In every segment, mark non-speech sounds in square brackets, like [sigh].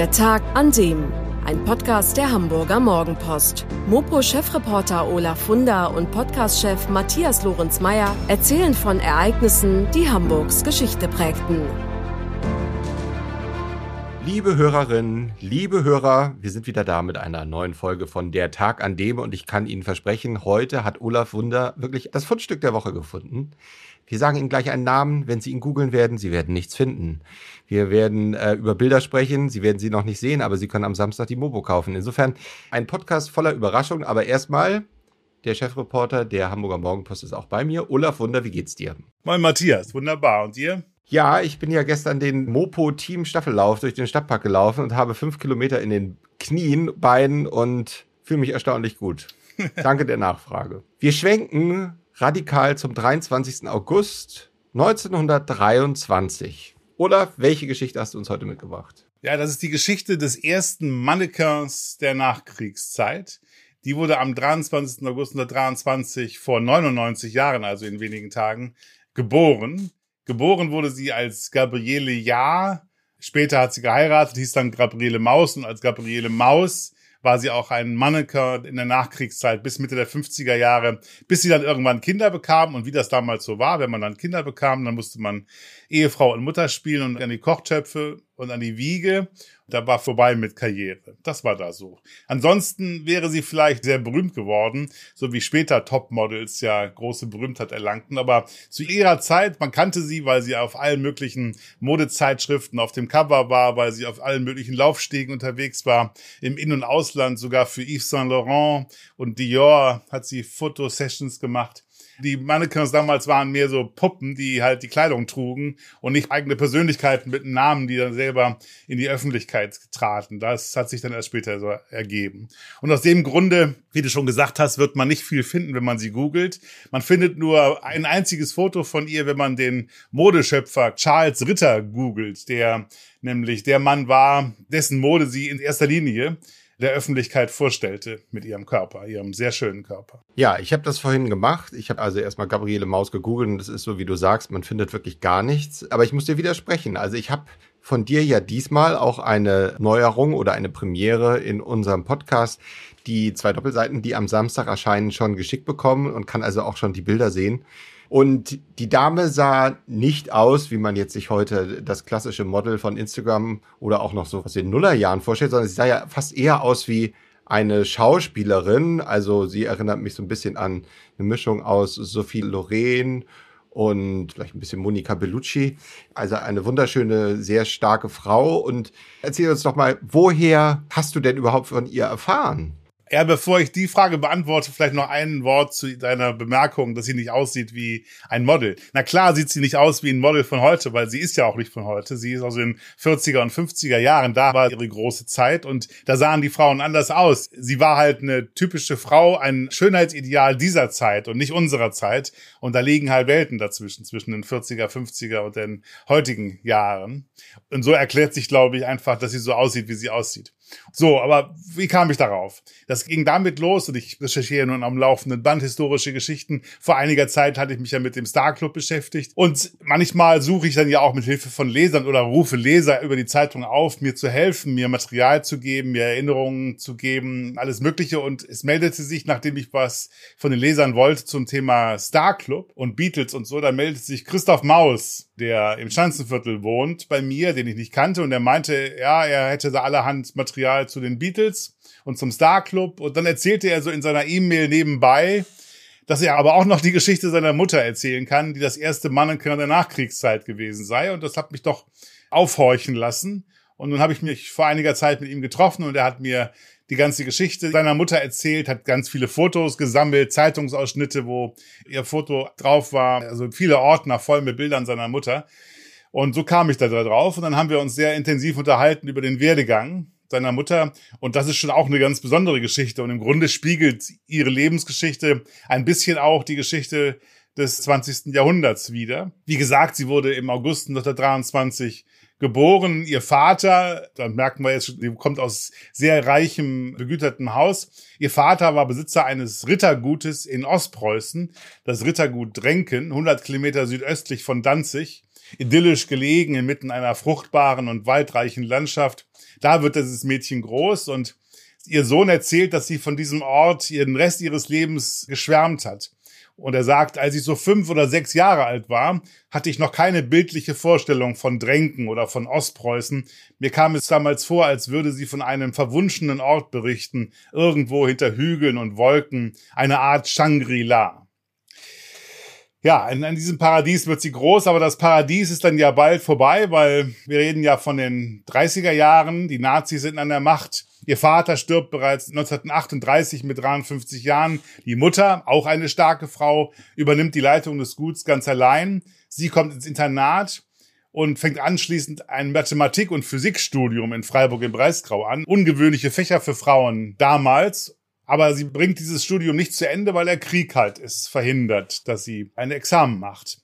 Der Tag an dem. Ein Podcast der Hamburger Morgenpost. Mopo-Chefreporter Olaf Funder und Podcast-Chef Matthias Lorenz-Meyer erzählen von Ereignissen, die Hamburgs Geschichte prägten. Liebe Hörerinnen, liebe Hörer, wir sind wieder da mit einer neuen Folge von Der Tag an dem und ich kann Ihnen versprechen, heute hat Olaf Wunder wirklich das Fundstück der Woche gefunden. Wir sagen Ihnen gleich einen Namen, wenn Sie ihn googeln werden, Sie werden nichts finden. Wir werden äh, über Bilder sprechen, Sie werden sie noch nicht sehen, aber Sie können am Samstag die Mobo kaufen. Insofern ein Podcast voller Überraschungen, aber erstmal der Chefreporter der Hamburger Morgenpost ist auch bei mir. Olaf Wunder, wie geht's dir? Moin Matthias, wunderbar. Und dir? Ja, ich bin ja gestern den Mopo-Team-Staffellauf durch den Stadtpark gelaufen und habe fünf Kilometer in den Knien, Beinen und fühle mich erstaunlich gut. [laughs] Danke der Nachfrage. Wir schwenken radikal zum 23. August 1923. Olaf, welche Geschichte hast du uns heute mitgebracht? Ja, das ist die Geschichte des ersten Mannequins der Nachkriegszeit. Die wurde am 23. August 1923 vor 99 Jahren, also in wenigen Tagen, geboren. Geboren wurde sie als Gabriele Jahr. Später hat sie geheiratet, hieß dann Gabriele Maus und als Gabriele Maus war sie auch ein Mannequin in der Nachkriegszeit bis Mitte der 50er Jahre, bis sie dann irgendwann Kinder bekam. Und wie das damals so war, wenn man dann Kinder bekam, dann musste man Ehefrau und Mutter spielen und an die Kochtöpfe und an die Wiege. Da war vorbei mit Karriere. Das war da so. Ansonsten wäre sie vielleicht sehr berühmt geworden, so wie später Topmodels ja große Berühmtheit erlangten. Aber zu ihrer Zeit, man kannte sie, weil sie auf allen möglichen Modezeitschriften auf dem Cover war, weil sie auf allen möglichen Laufstegen unterwegs war, im In- und Ausland sogar für Yves Saint Laurent und Dior hat sie Fotosessions gemacht. Die Mannequins damals waren mehr so Puppen, die halt die Kleidung trugen und nicht eigene Persönlichkeiten mit Namen, die dann selber in die Öffentlichkeit traten. Das hat sich dann erst später so ergeben. Und aus dem Grunde, wie du schon gesagt hast, wird man nicht viel finden, wenn man sie googelt. Man findet nur ein einziges Foto von ihr, wenn man den Modeschöpfer Charles Ritter googelt, der nämlich der Mann war, dessen Mode sie in erster Linie der Öffentlichkeit vorstellte mit ihrem Körper, ihrem sehr schönen Körper. Ja, ich habe das vorhin gemacht. Ich habe also erstmal Gabriele Maus gegoogelt und das ist so, wie du sagst, man findet wirklich gar nichts. Aber ich muss dir widersprechen. Also ich habe von dir ja diesmal auch eine Neuerung oder eine Premiere in unserem Podcast, die zwei Doppelseiten, die am Samstag erscheinen, schon geschickt bekommen und kann also auch schon die Bilder sehen. Und die Dame sah nicht aus, wie man jetzt sich heute das klassische Model von Instagram oder auch noch so was in Nullerjahren vorstellt, sondern sie sah ja fast eher aus wie eine Schauspielerin. Also sie erinnert mich so ein bisschen an eine Mischung aus Sophie Loren und vielleicht ein bisschen Monica Bellucci. Also eine wunderschöne, sehr starke Frau. Und erzähl uns doch mal, woher hast du denn überhaupt von ihr erfahren? Ja, bevor ich die Frage beantworte, vielleicht noch ein Wort zu deiner Bemerkung, dass sie nicht aussieht wie ein Model. Na klar sieht sie nicht aus wie ein Model von heute, weil sie ist ja auch nicht von heute. Sie ist aus den 40er und 50er Jahren. Da war ihre große Zeit und da sahen die Frauen anders aus. Sie war halt eine typische Frau, ein Schönheitsideal dieser Zeit und nicht unserer Zeit. Und da liegen halt Welten dazwischen, zwischen den 40er, 50er und den heutigen Jahren. Und so erklärt sich, glaube ich, einfach, dass sie so aussieht, wie sie aussieht. So, aber wie kam ich darauf? Das ging damit los und ich recherchiere nun am laufenden Band historische Geschichten. Vor einiger Zeit hatte ich mich ja mit dem Star Club beschäftigt und manchmal suche ich dann ja auch mit Hilfe von Lesern oder rufe Leser über die Zeitung auf, mir zu helfen, mir Material zu geben, mir Erinnerungen zu geben, alles Mögliche und es meldete sich, nachdem ich was von den Lesern wollte zum Thema Star Club und Beatles und so, da meldete sich Christoph Maus, der im Schanzenviertel wohnt, bei mir, den ich nicht kannte und er meinte, ja, er hätte da allerhand Material zu den Beatles und zum Star Club. Und dann erzählte er so in seiner E-Mail nebenbei, dass er aber auch noch die Geschichte seiner Mutter erzählen kann, die das erste Mannequin der Nachkriegszeit gewesen sei. Und das hat mich doch aufhorchen lassen. Und nun habe ich mich vor einiger Zeit mit ihm getroffen und er hat mir die ganze Geschichte seiner Mutter erzählt, hat ganz viele Fotos gesammelt, Zeitungsausschnitte, wo ihr Foto drauf war, also viele Ordner voll mit Bildern seiner Mutter. Und so kam ich da drauf und dann haben wir uns sehr intensiv unterhalten über den Werdegang seiner Mutter. Und das ist schon auch eine ganz besondere Geschichte. Und im Grunde spiegelt ihre Lebensgeschichte ein bisschen auch die Geschichte des 20. Jahrhunderts wieder. Wie gesagt, sie wurde im August 1923 geboren. Ihr Vater, da merken wir jetzt, schon, kommt aus sehr reichem, begütertem Haus. Ihr Vater war Besitzer eines Rittergutes in Ostpreußen, das Rittergut Drenken, 100 Kilometer südöstlich von Danzig. idyllisch gelegen inmitten einer fruchtbaren und waldreichen Landschaft. Da wird dieses Mädchen groß und ihr Sohn erzählt, dass sie von diesem Ort ihren Rest ihres Lebens geschwärmt hat. Und er sagt, als ich so fünf oder sechs Jahre alt war, hatte ich noch keine bildliche Vorstellung von Dränken oder von Ostpreußen. Mir kam es damals vor, als würde sie von einem verwunschenen Ort berichten, irgendwo hinter Hügeln und Wolken, eine Art Shangri-La. Ja, in, in, diesem Paradies wird sie groß, aber das Paradies ist dann ja bald vorbei, weil wir reden ja von den 30er Jahren, die Nazis sind an der Macht. Ihr Vater stirbt bereits 1938 mit 53 Jahren. Die Mutter, auch eine starke Frau, übernimmt die Leitung des Guts ganz allein. Sie kommt ins Internat und fängt anschließend ein Mathematik- und Physikstudium in Freiburg im Breisgau an. Ungewöhnliche Fächer für Frauen damals aber sie bringt dieses Studium nicht zu Ende, weil der Krieg halt es verhindert, dass sie ein Examen macht.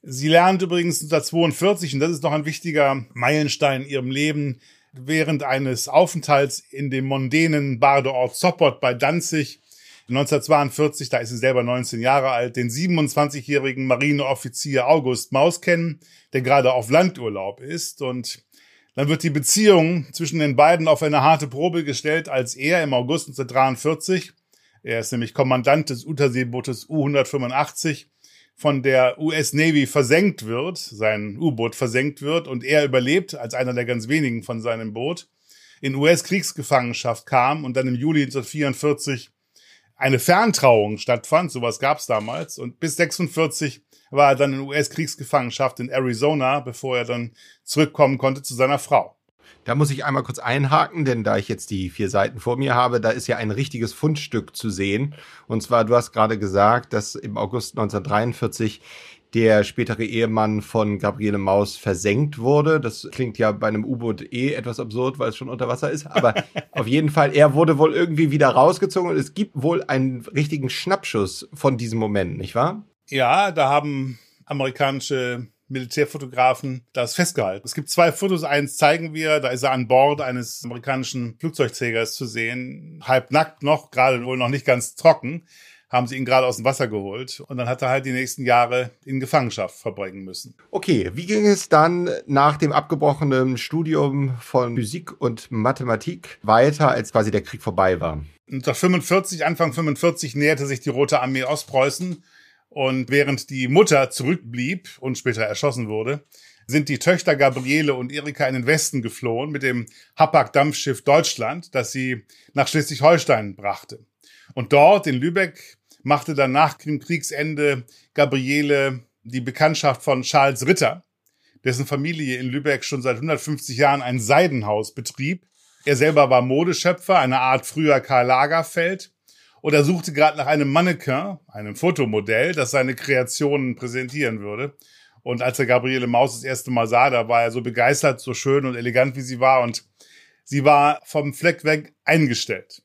Sie lernt übrigens 1942, und das ist noch ein wichtiger Meilenstein in ihrem Leben, während eines Aufenthalts in dem mondänen Badeort Zoppot bei Danzig 1942, da ist sie selber 19 Jahre alt, den 27-jährigen Marineoffizier August Maus kennen, der gerade auf Landurlaub ist und dann wird die Beziehung zwischen den beiden auf eine harte Probe gestellt, als er im August 1943, er ist nämlich Kommandant des Unterseebootes U-185, von der US Navy versenkt wird, sein U-Boot versenkt wird und er überlebt als einer der ganz wenigen von seinem Boot, in US-Kriegsgefangenschaft kam und dann im Juli 1944 eine Ferntrauung stattfand, sowas gab es damals, und bis 46 war er dann in US-Kriegsgefangenschaft in Arizona, bevor er dann zurückkommen konnte zu seiner Frau. Da muss ich einmal kurz einhaken, denn da ich jetzt die vier Seiten vor mir habe, da ist ja ein richtiges Fundstück zu sehen. Und zwar, du hast gerade gesagt, dass im August 1943 der spätere Ehemann von Gabriele Maus versenkt wurde. Das klingt ja bei einem U-Boot eh etwas absurd, weil es schon unter Wasser ist. Aber [laughs] auf jeden Fall, er wurde wohl irgendwie wieder rausgezogen und es gibt wohl einen richtigen Schnappschuss von diesem Moment, nicht wahr? Ja, da haben amerikanische Militärfotografen das festgehalten. Es gibt zwei Fotos. Eins zeigen wir, da ist er an Bord eines amerikanischen Flugzeugträgers zu sehen, halb nackt noch, gerade wohl noch nicht ganz trocken haben sie ihn gerade aus dem Wasser geholt und dann hat er halt die nächsten Jahre in Gefangenschaft verbringen müssen. Okay, wie ging es dann nach dem abgebrochenen Studium von Physik und Mathematik weiter, als quasi der Krieg vorbei war? 1945, Anfang 45 näherte sich die Rote Armee Ostpreußen und während die Mutter zurückblieb und später erschossen wurde, sind die Töchter Gabriele und Erika in den Westen geflohen mit dem Hapag-Dampfschiff Deutschland, das sie nach Schleswig-Holstein brachte. Und dort in Lübeck machte dann nach dem Kriegsende Gabriele die Bekanntschaft von Charles Ritter, dessen Familie in Lübeck schon seit 150 Jahren ein Seidenhaus betrieb. Er selber war Modeschöpfer, eine Art früher Karl Lagerfeld. Und er suchte gerade nach einem Mannequin, einem Fotomodell, das seine Kreationen präsentieren würde. Und als er Gabriele Maus das erste Mal sah, da war er so begeistert, so schön und elegant, wie sie war. Und sie war vom Fleck weg eingestellt.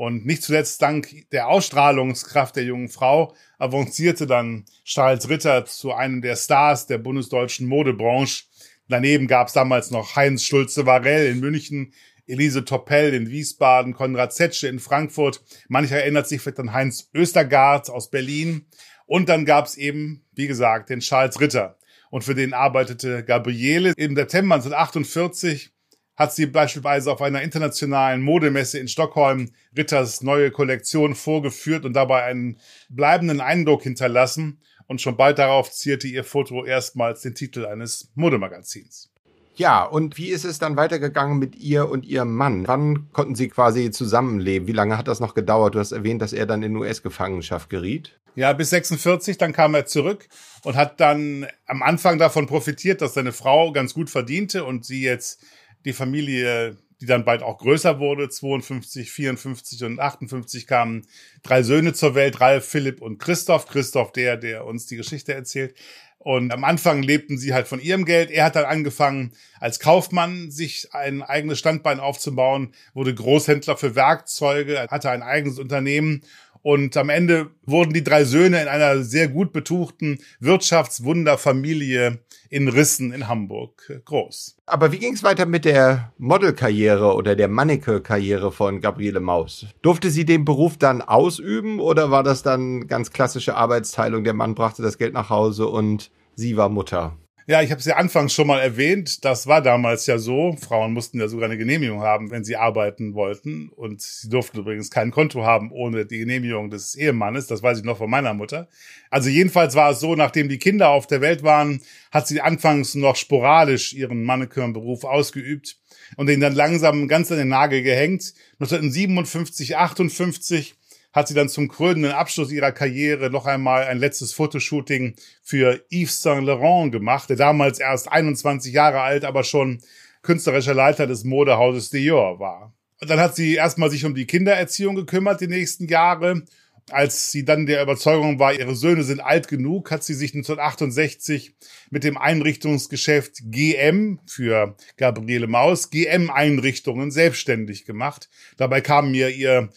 Und nicht zuletzt dank der Ausstrahlungskraft der jungen Frau avancierte dann Charles Ritter zu einem der Stars der bundesdeutschen Modebranche. Daneben gab es damals noch Heinz Schulze-Varell in München, Elise Toppell in Wiesbaden, Konrad Zetsche in Frankfurt. Mancher erinnert sich vielleicht an Heinz Östergaard aus Berlin. Und dann gab es eben, wie gesagt, den Charles Ritter. Und für den arbeitete Gabriele. Im September 1948 hat sie beispielsweise auf einer internationalen Modemesse in Stockholm Ritters neue Kollektion vorgeführt und dabei einen bleibenden Eindruck hinterlassen. Und schon bald darauf zierte ihr Foto erstmals den Titel eines Modemagazins. Ja, und wie ist es dann weitergegangen mit ihr und ihrem Mann? Wann konnten sie quasi zusammenleben? Wie lange hat das noch gedauert? Du hast erwähnt, dass er dann in US-Gefangenschaft geriet. Ja, bis 46, dann kam er zurück und hat dann am Anfang davon profitiert, dass seine Frau ganz gut verdiente und sie jetzt die Familie, die dann bald auch größer wurde, 52, 54 und 58 kamen drei Söhne zur Welt, Ralf, Philipp und Christoph. Christoph, der, der uns die Geschichte erzählt. Und am Anfang lebten sie halt von ihrem Geld. Er hat dann angefangen, als Kaufmann sich ein eigenes Standbein aufzubauen, wurde Großhändler für Werkzeuge, hatte ein eigenes Unternehmen und am Ende wurden die drei Söhne in einer sehr gut betuchten Wirtschaftswunderfamilie in Rissen in Hamburg groß. Aber wie ging es weiter mit der Modelkarriere oder der Manneke-Karriere von Gabriele Maus? Durfte sie den Beruf dann ausüben oder war das dann ganz klassische Arbeitsteilung? Der Mann brachte das Geld nach Hause und sie war Mutter. Ja, ich habe es ja anfangs schon mal erwähnt. Das war damals ja so. Frauen mussten ja sogar eine Genehmigung haben, wenn sie arbeiten wollten. Und sie durften übrigens kein Konto haben ohne die Genehmigung des Ehemannes. Das weiß ich noch von meiner Mutter. Also jedenfalls war es so, nachdem die Kinder auf der Welt waren, hat sie anfangs noch sporadisch ihren Mannequin-Beruf ausgeübt und den dann langsam ganz an den Nagel gehängt. 1957, 58 hat sie dann zum krönenden Abschluss ihrer Karriere noch einmal ein letztes Fotoshooting für Yves Saint Laurent gemacht, der damals erst 21 Jahre alt, aber schon künstlerischer Leiter des Modehauses Dior war. Und dann hat sie erstmal sich um die Kindererziehung gekümmert die nächsten Jahre. Als sie dann der Überzeugung war, ihre Söhne sind alt genug, hat sie sich 1968 mit dem Einrichtungsgeschäft GM für Gabriele Maus, GM Einrichtungen selbstständig gemacht. Dabei kam mir ihr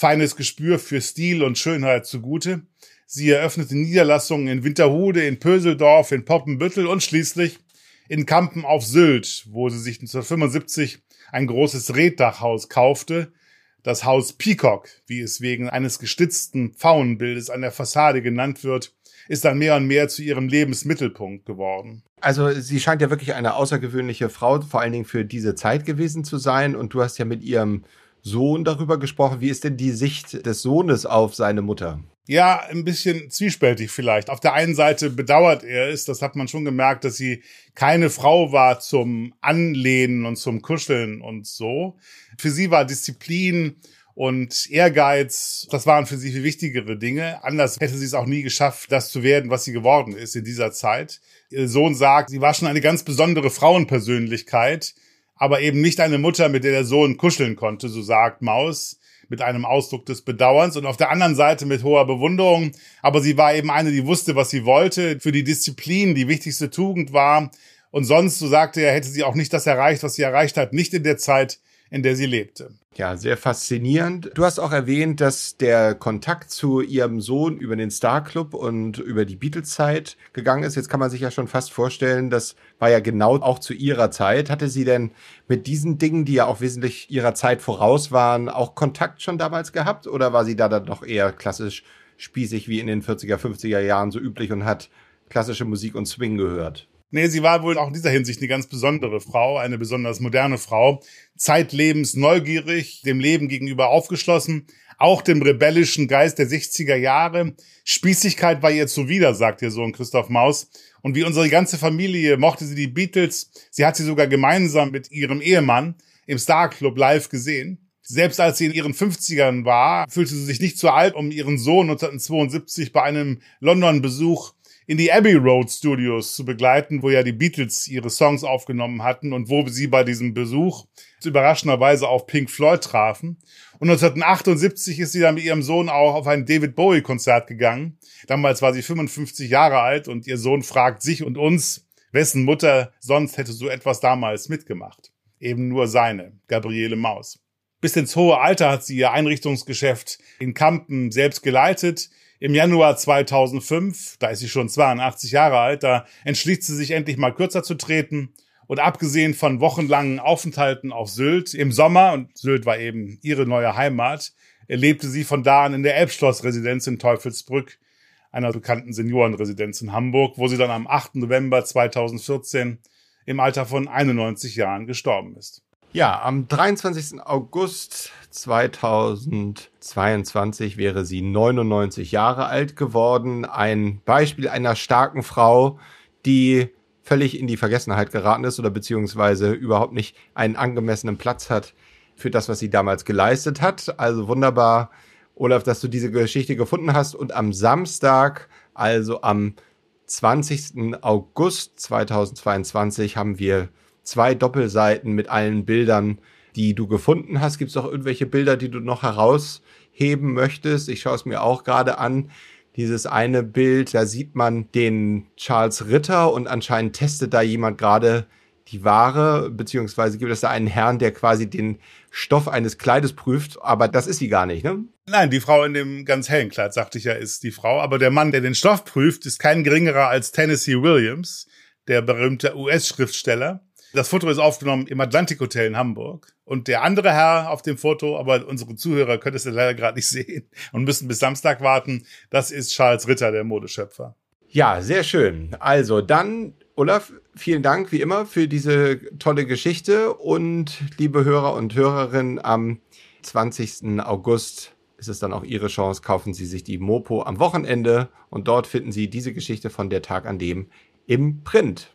feines Gespür für Stil und Schönheit zugute. Sie eröffnete Niederlassungen in Winterhude, in Pöseldorf, in Poppenbüttel und schließlich in Kampen auf Sylt, wo sie sich 1975 ein großes Reddachhaus kaufte, das Haus Peacock, wie es wegen eines gestitzten Pfauenbildes an der Fassade genannt wird, ist dann mehr und mehr zu ihrem Lebensmittelpunkt geworden. Also sie scheint ja wirklich eine außergewöhnliche Frau, vor allen Dingen für diese Zeit gewesen zu sein. Und du hast ja mit ihrem Sohn darüber gesprochen. Wie ist denn die Sicht des Sohnes auf seine Mutter? Ja, ein bisschen zwiespältig vielleicht. Auf der einen Seite bedauert er es, das hat man schon gemerkt, dass sie keine Frau war zum Anlehnen und zum Kuscheln und so. Für sie war Disziplin und Ehrgeiz, das waren für sie viel wichtigere Dinge. Anders hätte sie es auch nie geschafft, das zu werden, was sie geworden ist in dieser Zeit. Ihr Sohn sagt, sie war schon eine ganz besondere Frauenpersönlichkeit aber eben nicht eine Mutter, mit der der Sohn kuscheln konnte, so sagt Maus mit einem Ausdruck des Bedauerns und auf der anderen Seite mit hoher Bewunderung. Aber sie war eben eine, die wusste, was sie wollte, für die Disziplin die wichtigste Tugend war. Und sonst, so sagte er, hätte sie auch nicht das erreicht, was sie erreicht hat, nicht in der Zeit, in der sie lebte. Ja, sehr faszinierend. Du hast auch erwähnt, dass der Kontakt zu ihrem Sohn über den Star Club und über die Beatles-Zeit gegangen ist. Jetzt kann man sich ja schon fast vorstellen, das war ja genau auch zu ihrer Zeit. Hatte sie denn mit diesen Dingen, die ja auch wesentlich ihrer Zeit voraus waren, auch Kontakt schon damals gehabt? Oder war sie da dann doch eher klassisch spießig wie in den 40er, 50er Jahren so üblich und hat klassische Musik und Swing gehört? Nee, sie war wohl auch in dieser Hinsicht eine ganz besondere Frau, eine besonders moderne Frau, zeitlebens neugierig, dem Leben gegenüber aufgeschlossen, auch dem rebellischen Geist der 60er Jahre. Spießigkeit war ihr zuwider, sagt ihr Sohn Christoph Maus. Und wie unsere ganze Familie mochte sie die Beatles. Sie hat sie sogar gemeinsam mit ihrem Ehemann im Star Club live gesehen. Selbst als sie in ihren 50ern war, fühlte sie sich nicht zu alt, um ihren Sohn 1972 bei einem London-Besuch in die Abbey Road Studios zu begleiten, wo ja die Beatles ihre Songs aufgenommen hatten und wo sie bei diesem Besuch überraschenderweise auf Pink Floyd trafen. Und 1978 ist sie dann mit ihrem Sohn auch auf ein David Bowie Konzert gegangen. Damals war sie 55 Jahre alt und ihr Sohn fragt sich und uns, wessen Mutter sonst hätte so etwas damals mitgemacht. Eben nur seine, Gabriele Maus. Bis ins hohe Alter hat sie ihr Einrichtungsgeschäft in Kampen selbst geleitet. Im Januar 2005, da ist sie schon 82 Jahre alt, da entschließt sie sich endlich mal kürzer zu treten. Und abgesehen von wochenlangen Aufenthalten auf Sylt im Sommer, und Sylt war eben ihre neue Heimat, lebte sie von da an in der Elbschloss-Residenz in Teufelsbrück, einer bekannten Seniorenresidenz in Hamburg, wo sie dann am 8. November 2014 im Alter von 91 Jahren gestorben ist. Ja, am 23. August 2022 wäre sie 99 Jahre alt geworden. Ein Beispiel einer starken Frau, die völlig in die Vergessenheit geraten ist oder beziehungsweise überhaupt nicht einen angemessenen Platz hat für das, was sie damals geleistet hat. Also wunderbar, Olaf, dass du diese Geschichte gefunden hast. Und am Samstag, also am 20. August 2022, haben wir zwei Doppelseiten mit allen Bildern, die du gefunden hast. Gibt es noch irgendwelche Bilder, die du noch herausheben möchtest? Ich schaue es mir auch gerade an. Dieses eine Bild, da sieht man den Charles Ritter und anscheinend testet da jemand gerade die Ware, beziehungsweise gibt es da einen Herrn, der quasi den Stoff eines Kleides prüft, aber das ist sie gar nicht, ne? Nein, die Frau in dem ganz hellen Kleid, sagte ich ja, ist die Frau, aber der Mann, der den Stoff prüft, ist kein geringerer als Tennessee Williams, der berühmte US-Schriftsteller. Das Foto ist aufgenommen im Atlantic Hotel in Hamburg. Und der andere Herr auf dem Foto, aber unsere Zuhörer können es ja leider gerade nicht [laughs] sehen und müssen bis Samstag warten, das ist Charles Ritter, der Modeschöpfer. Ja, sehr schön. Also dann Olaf, vielen Dank wie immer für diese tolle Geschichte und liebe Hörer und Hörerinnen, am 20. August ist es dann auch Ihre Chance, kaufen Sie sich die Mopo am Wochenende und dort finden Sie diese Geschichte von der Tag an dem im Print.